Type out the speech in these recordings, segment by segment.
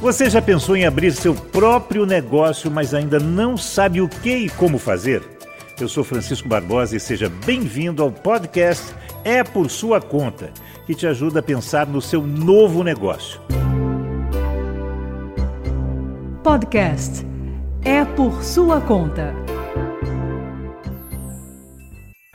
Você já pensou em abrir seu próprio negócio, mas ainda não sabe o que e como fazer? Eu sou Francisco Barbosa e seja bem-vindo ao podcast É por Sua Conta, que te ajuda a pensar no seu novo negócio. Podcast É por Sua Conta.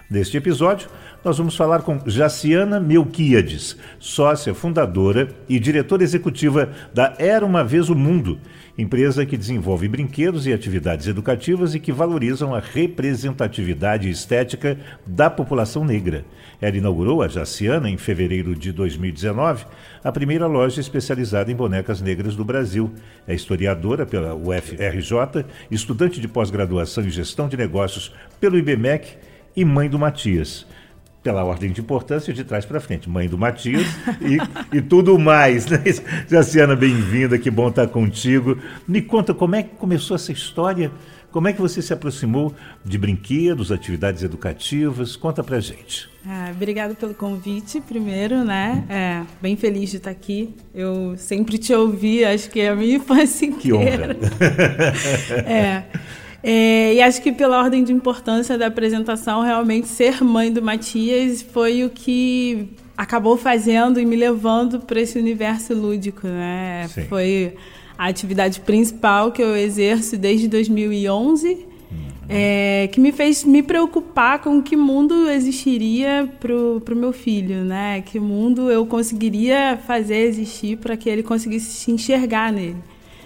Neste episódio, nós vamos falar com Jaciana Melquiades, sócia fundadora e diretora executiva da Era Uma Vez o Mundo, empresa que desenvolve brinquedos e atividades educativas e que valorizam a representatividade estética da população negra. Ela inaugurou, a Jaciana, em fevereiro de 2019, a primeira loja especializada em bonecas negras do Brasil. É historiadora pela UFRJ, estudante de pós-graduação em gestão de negócios pelo IBMEC e mãe do Matias pela ordem de importância, de trás para frente. Mãe do Matias e, e tudo mais. Né? Jaciana, bem-vinda, que bom estar contigo. Me conta como é que começou essa história, como é que você se aproximou de brinquedos, atividades educativas? Conta pra gente. Ah, obrigada pelo convite, primeiro, né? É, bem feliz de estar aqui. Eu sempre te ouvi, acho que é a minha infância inteira. Que honra. é. É, e acho que pela ordem de importância da apresentação, realmente ser mãe do Matias foi o que acabou fazendo e me levando para esse universo lúdico, né? Sim. Foi a atividade principal que eu exerço desde 2011, uhum. é, que me fez me preocupar com que mundo existiria para o meu filho, né? Que mundo eu conseguiria fazer existir para que ele conseguisse se enxergar nele.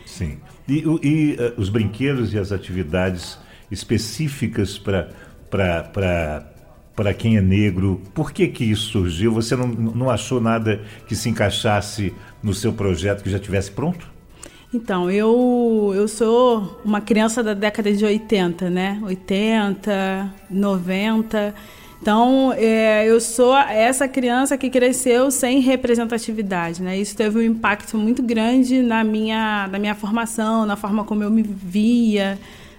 Sim. E, e uh, os brinquedos e as atividades específicas para quem é negro, por que que isso surgiu? Você não, não achou nada que se encaixasse no seu projeto que já tivesse pronto? Então, eu, eu sou uma criança da década de 80, né? 80, 90. Então, é, eu sou essa criança que cresceu sem representatividade, né? Isso teve um impacto muito grande na minha, na minha formação, na forma como eu me via.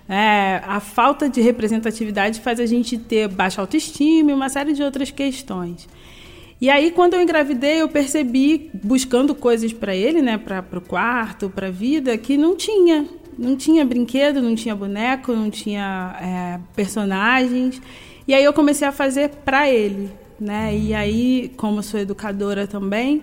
É, a falta de representatividade faz a gente ter baixa autoestima e uma série de outras questões. E aí, quando eu engravidei, eu percebi, buscando coisas para ele, né, para o quarto, para a vida, que não tinha. Não tinha brinquedo, não tinha boneco, não tinha é, personagens. E aí eu comecei a fazer para ele, né? E aí, como sou educadora também,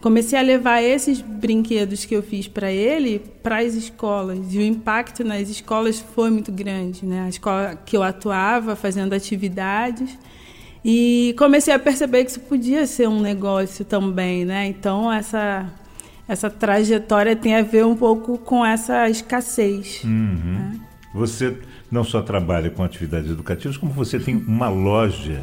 comecei a levar esses brinquedos que eu fiz para ele para as escolas. E o impacto nas escolas foi muito grande, né? A escola que eu atuava fazendo atividades. E comecei a perceber que isso podia ser um negócio também, né? Então essa essa trajetória tem a ver um pouco com essa escassez. Uhum. Né? Você não só trabalha com atividades educativas, como você tem uma loja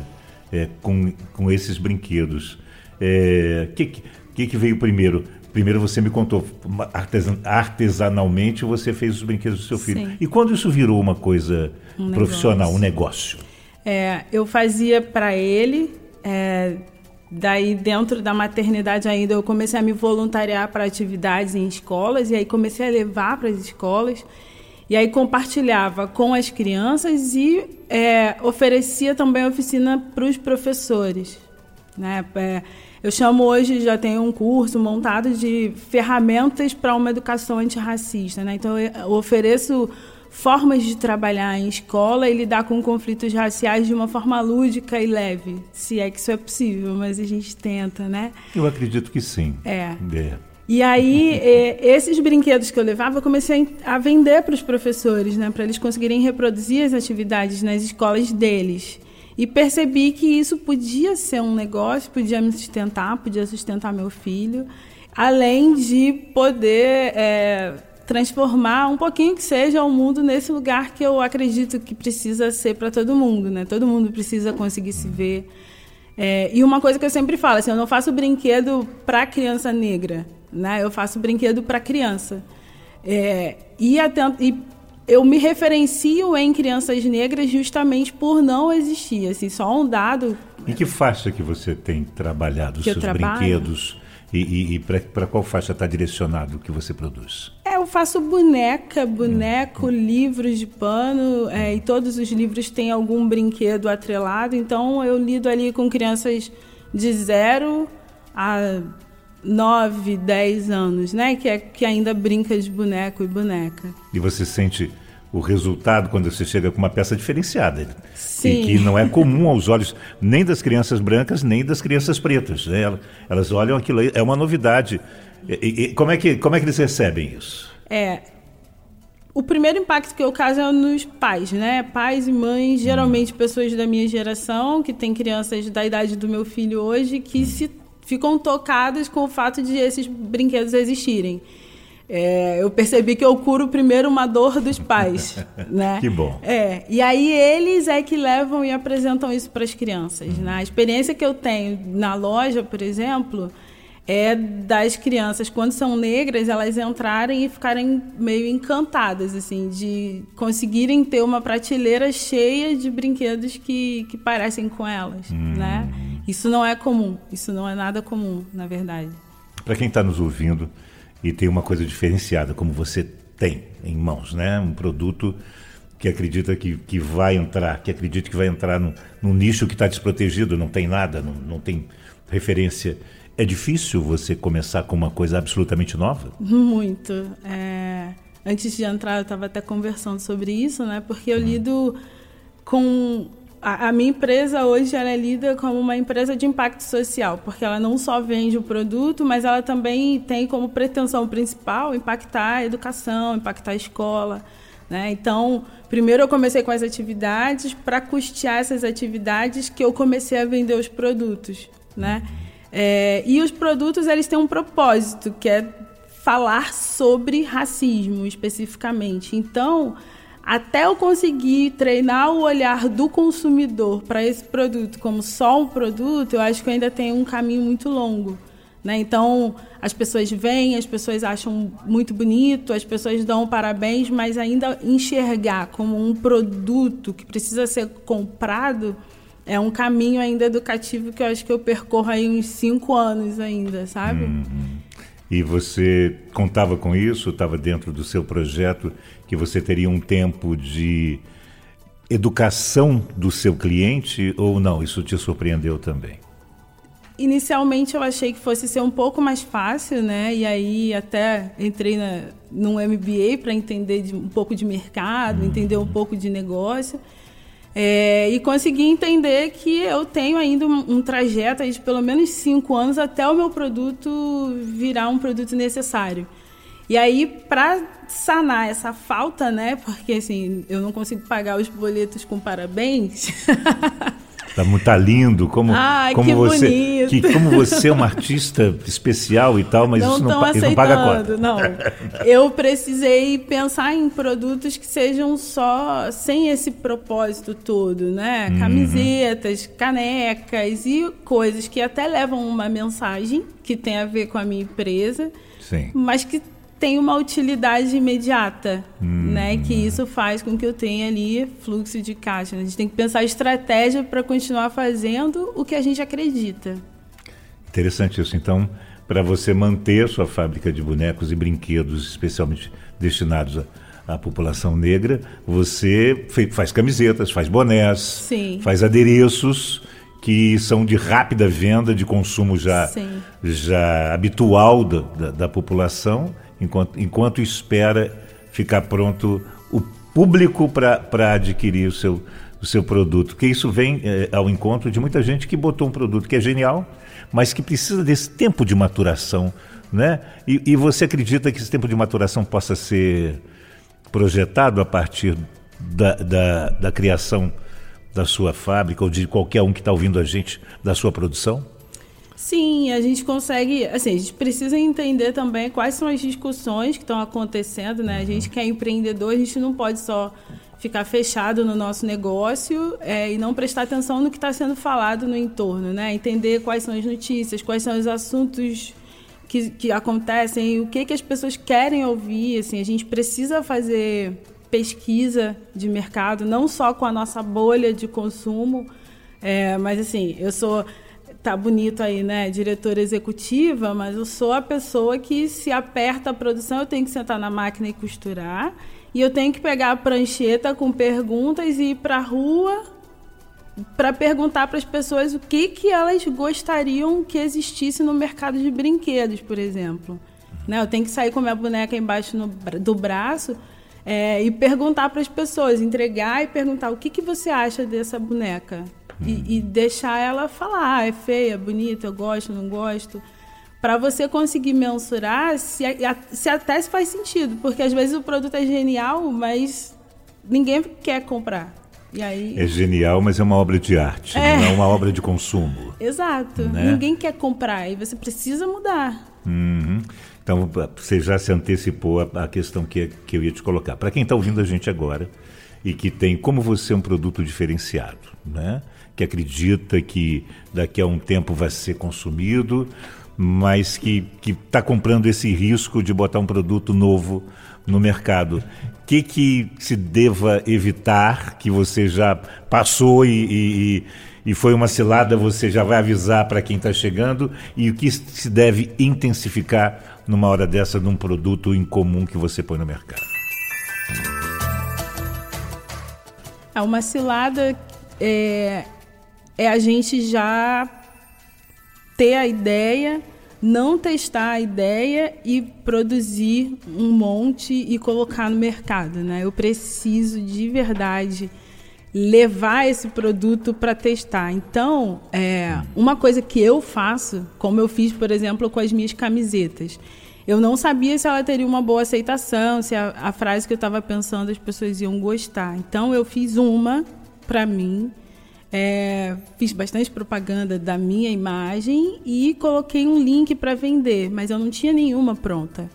é, com, com esses brinquedos. O é, que, que, que veio primeiro? Primeiro você me contou, artesan, artesanalmente você fez os brinquedos do seu filho. Sim. E quando isso virou uma coisa um profissional, negócio. um negócio? É, eu fazia para ele, é, daí dentro da maternidade ainda eu comecei a me voluntariar para atividades em escolas e aí comecei a levar para as escolas. E aí compartilhava com as crianças e é, oferecia também oficina para os professores. Né? É, eu chamo hoje, já tenho um curso montado de ferramentas para uma educação antirracista. Né? Então, eu ofereço formas de trabalhar em escola e lidar com conflitos raciais de uma forma lúdica e leve, se é que isso é possível, mas a gente tenta, né? Eu acredito que sim. É. é. E aí, esses brinquedos que eu levava, eu comecei a vender para os professores, né, para eles conseguirem reproduzir as atividades nas escolas deles. E percebi que isso podia ser um negócio, podia me sustentar, podia sustentar meu filho, além de poder é, transformar um pouquinho que seja o mundo nesse lugar que eu acredito que precisa ser para todo mundo, né? Todo mundo precisa conseguir se ver. É, e uma coisa que eu sempre falo, assim, eu não faço brinquedo para criança negra né? Eu faço brinquedo para criança. É, e, e, eu me referencio em crianças negras justamente por não existir. Assim, só um dado. Em que faixa que você tem trabalhado os seus brinquedos? E, e, e para qual faixa está direcionado o que você produz? É, eu faço boneca, boneco, hum. livros de pano, é, e todos os livros têm algum brinquedo atrelado. Então eu lido ali com crianças de zero a 9, 10 anos, né? Que, é, que ainda brinca de boneco e boneca. E você sente o resultado quando você chega com uma peça diferenciada. Sim. E que não é comum aos olhos nem das crianças brancas, nem das crianças pretas. Né? Elas olham aquilo aí, é uma novidade. E, e, como, é que, como é que eles recebem isso? É. O primeiro impacto que eu caso é nos pais, né? Pais e mães, geralmente hum. pessoas da minha geração, que têm crianças da idade do meu filho hoje, que hum. se ficam tocadas com o fato de esses brinquedos existirem. É, eu percebi que eu curo primeiro uma dor dos pais, né? que bom. É, e aí eles é que levam e apresentam isso para as crianças, né? A experiência que eu tenho na loja, por exemplo, é das crianças quando são negras elas entrarem e ficarem meio encantadas assim de conseguirem ter uma prateleira cheia de brinquedos que, que parecem com elas hum. né isso não é comum isso não é nada comum na verdade para quem está nos ouvindo e tem uma coisa diferenciada, como você tem em mãos, né? Um produto que acredita que, que vai entrar, que acredita que vai entrar num, num nicho que está desprotegido, não tem nada, não, não tem referência. É difícil você começar com uma coisa absolutamente nova? Muito. É... Antes de entrar, eu estava até conversando sobre isso, né? Porque eu hum. lido com a, a, minha empresa hoje ela é lida como uma empresa de impacto social, porque ela não só vende o produto, mas ela também tem como pretensão principal impactar a educação, impactar a escola. Né? Então, primeiro eu comecei com as atividades para custear essas atividades que eu comecei a vender os produtos. Né? É, e os produtos eles têm um propósito, que é falar sobre racismo especificamente. Então, até eu conseguir treinar o olhar do consumidor para esse produto como só um produto, eu acho que ainda tem um caminho muito longo. Né? Então, as pessoas vêm, as pessoas acham muito bonito, as pessoas dão parabéns, mas ainda enxergar como um produto que precisa ser comprado é um caminho ainda educativo que eu acho que eu percorro aí uns cinco anos ainda, sabe? Uhum. E você contava com isso? Estava dentro do seu projeto que você teria um tempo de educação do seu cliente ou não? Isso te surpreendeu também? Inicialmente eu achei que fosse ser um pouco mais fácil, né? E aí até entrei na, num MBA para entender de, um pouco de mercado, uhum. entender um pouco de negócio. É, e consegui entender que eu tenho ainda um, um trajeto de pelo menos cinco anos até o meu produto virar um produto necessário. E aí, para sanar essa falta, né? Porque assim, eu não consigo pagar os boletos com parabéns. Tá muito tá lindo, como, Ai, como que você, bonito. que como você é uma artista especial e tal, mas não isso não, não paga conta. Não, eu precisei pensar em produtos que sejam só sem esse propósito todo, né? Uhum. Camisetas, canecas e coisas que até levam uma mensagem que tem a ver com a minha empresa, Sim. mas que tem uma utilidade imediata, hum. né? Que isso faz com que eu tenha ali fluxo de caixa. A gente tem que pensar estratégia para continuar fazendo o que a gente acredita. Interessante isso. Então, para você manter sua fábrica de bonecos e brinquedos, especialmente destinados à, à população negra, você faz camisetas, faz bonés, Sim. faz adereços que são de rápida venda, de consumo já, já habitual da, da, da população enquanto, enquanto espera ficar pronto o público para adquirir o seu, o seu produto. Porque isso vem é, ao encontro de muita gente que botou um produto que é genial, mas que precisa desse tempo de maturação. Né? E, e você acredita que esse tempo de maturação possa ser projetado a partir da, da, da criação da sua fábrica ou de qualquer um que está ouvindo a gente da sua produção? Sim, a gente consegue, assim, a gente precisa entender também quais são as discussões que estão acontecendo, né? A gente que é empreendedor, a gente não pode só ficar fechado no nosso negócio é, e não prestar atenção no que está sendo falado no entorno, né? Entender quais são as notícias, quais são os assuntos que, que acontecem, o que, que as pessoas querem ouvir, assim, a gente precisa fazer pesquisa de mercado, não só com a nossa bolha de consumo, é, mas assim, eu sou tá bonito aí, né? Diretora executiva, mas eu sou a pessoa que se aperta a produção, eu tenho que sentar na máquina e costurar. E eu tenho que pegar a prancheta com perguntas e ir para a rua para perguntar para as pessoas o que, que elas gostariam que existisse no mercado de brinquedos, por exemplo. Né? Eu tenho que sair com minha boneca embaixo no, do braço é, e perguntar para as pessoas, entregar e perguntar o que, que você acha dessa boneca. E, e deixar ela falar, ah, é feia, bonita, eu gosto, não gosto para você conseguir mensurar se, se até se faz sentido, porque às vezes o produto é genial, mas ninguém quer comprar. E aí... É genial, mas é uma obra de arte, é. não é uma obra de consumo. Exato. Né? Ninguém quer comprar e você precisa mudar. Uhum. Então, você já se antecipou a, a questão que, que eu ia te colocar. Para quem está ouvindo a gente agora e que tem como você um produto diferenciado, né? Que acredita que daqui a um tempo vai ser consumido, mas que está comprando esse risco de botar um produto novo no mercado. O que, que se deva evitar, que você já passou e, e, e foi uma cilada, você já vai avisar para quem está chegando, e o que se deve intensificar numa hora dessa num produto incomum que você põe no mercado? É uma cilada é, é a gente já ter a ideia não testar a ideia e produzir um monte e colocar no mercado, né? Eu preciso de verdade levar esse produto para testar. Então, é, uma coisa que eu faço, como eu fiz, por exemplo, com as minhas camisetas, eu não sabia se ela teria uma boa aceitação, se a, a frase que eu estava pensando as pessoas iam gostar. Então, eu fiz uma para mim é, fiz bastante propaganda da minha imagem e coloquei um link para vender, mas eu não tinha nenhuma pronta.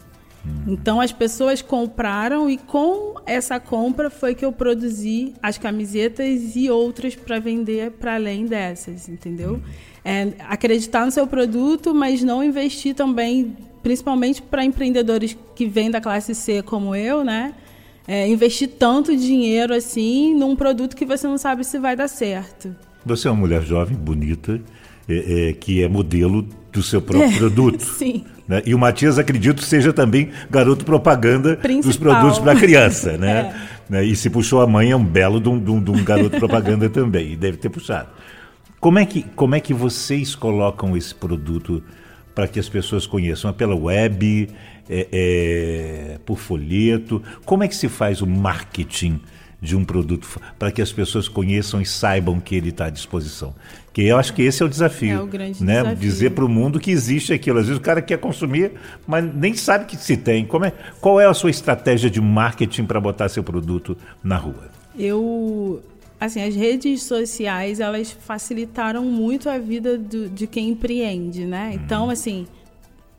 Uhum. Então as pessoas compraram e com essa compra foi que eu produzi as camisetas e outras para vender para além dessas, entendeu? Uhum. É, acreditar no seu produto, mas não investir também, principalmente para empreendedores que vêm da classe C como eu, né? É, investir tanto dinheiro assim num produto que você não sabe se vai dar certo. Você é uma mulher jovem, bonita, é, é, que é modelo do seu próprio é, produto. Sim. Né? E o Matias, acredito, seja também garoto propaganda Principal. dos produtos para criança, né? É. né? E se puxou a mãe, é um belo de um, de um, de um garoto propaganda também, e deve ter puxado. Como é que, como é que vocês colocam esse produto para que as pessoas conheçam? É pela web? É, é, por folheto? Como é que se faz o marketing de um produto para que as pessoas conheçam e saibam que ele está à disposição? Que eu acho que esse é o desafio. É o grande né? desafio. Dizer para o mundo que existe aquilo. Às vezes o cara quer consumir, mas nem sabe que se tem. Como é, qual é a sua estratégia de marketing para botar seu produto na rua? Eu assim, as redes sociais, elas facilitaram muito a vida do, de quem empreende, né? Uhum. Então, assim,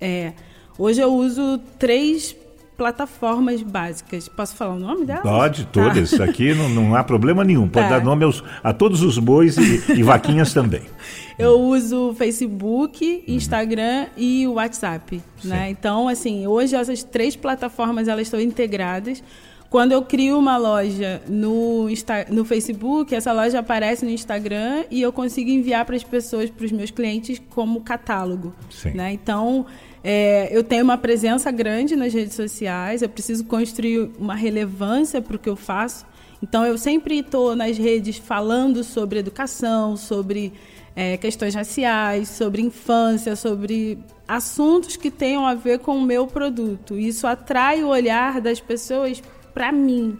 é, hoje eu uso três plataformas básicas. Posso falar o nome delas? Pode, todas. Tá. Aqui não, não, há problema nenhum. Pode tá. dar nome aos, a todos os bois e, e vaquinhas também. Eu uso Facebook, uhum. Instagram uhum. e WhatsApp. Né? Então, assim, hoje essas três plataformas elas estão integradas. Quando eu crio uma loja no, no Facebook, essa loja aparece no Instagram e eu consigo enviar para as pessoas, para os meus clientes, como catálogo. Sim. Né? Então, é, eu tenho uma presença grande nas redes sociais, eu preciso construir uma relevância para o que eu faço. Então, eu sempre estou nas redes falando sobre educação, sobre é, questões raciais, sobre infância, sobre assuntos que tenham a ver com o meu produto. Isso atrai o olhar das pessoas para mim.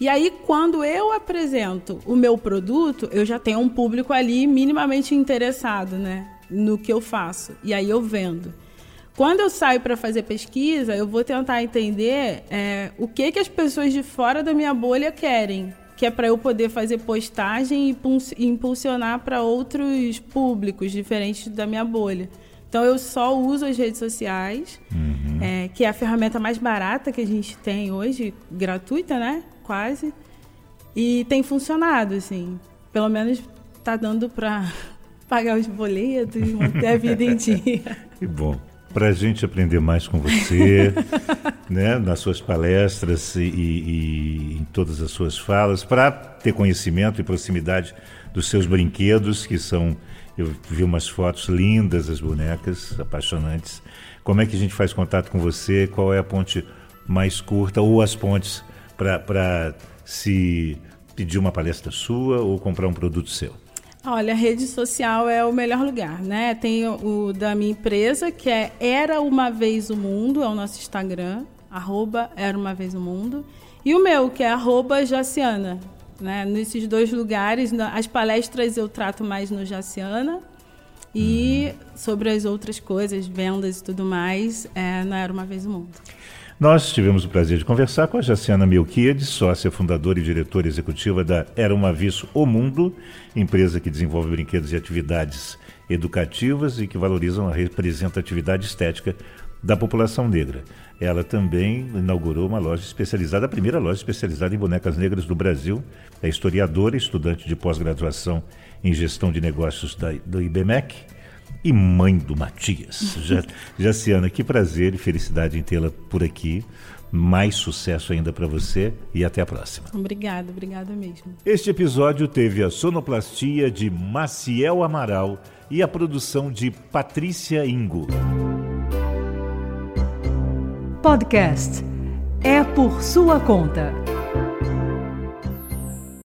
E aí, quando eu apresento o meu produto, eu já tenho um público ali minimamente interessado, né, no que eu faço. E aí eu vendo. Quando eu saio para fazer pesquisa, eu vou tentar entender é, o que que as pessoas de fora da minha bolha querem, que é para eu poder fazer postagem e impulsionar para outros públicos diferentes da minha bolha. Então eu só uso as redes sociais, uhum. é, que é a ferramenta mais barata que a gente tem hoje, gratuita, né? Quase. E tem funcionado, assim. Pelo menos está dando para pagar os boletos, manter a vida em dia. Que bom. Para a gente aprender mais com você, né, nas suas palestras e, e, e em todas as suas falas, para ter conhecimento e proximidade dos seus brinquedos, que são eu vi umas fotos lindas, as bonecas, apaixonantes. Como é que a gente faz contato com você? Qual é a ponte mais curta ou as pontes para se pedir uma palestra sua ou comprar um produto seu? Olha, a rede social é o melhor lugar, né? Tem o, o da minha empresa, que é Era Uma Vez o Mundo, é o nosso Instagram, arroba Era Uma Vez o Mundo. E o meu, que é arroba Jaciana. Né? Nesses dois lugares, as palestras eu trato mais no Jaciana e uhum. sobre as outras coisas, vendas e tudo mais, é, não Era Uma Vez o Mundo. Nós tivemos o prazer de conversar com a Jaciana Melquiades, sócia fundadora e diretora executiva da Era Uma Vez O Mundo, empresa que desenvolve brinquedos e atividades educativas e que valorizam a representatividade estética da população negra. Ela também inaugurou uma loja especializada, a primeira loja especializada em bonecas negras do Brasil. É historiadora, estudante de pós-graduação em gestão de negócios da, do IBMEC e mãe do Matias. Já, Jaciana, que prazer e felicidade em tê-la por aqui. Mais sucesso ainda para você e até a próxima. Obrigada, obrigada mesmo. Este episódio teve a sonoplastia de Maciel Amaral e a produção de Patrícia Ingo. Podcast É por sua conta.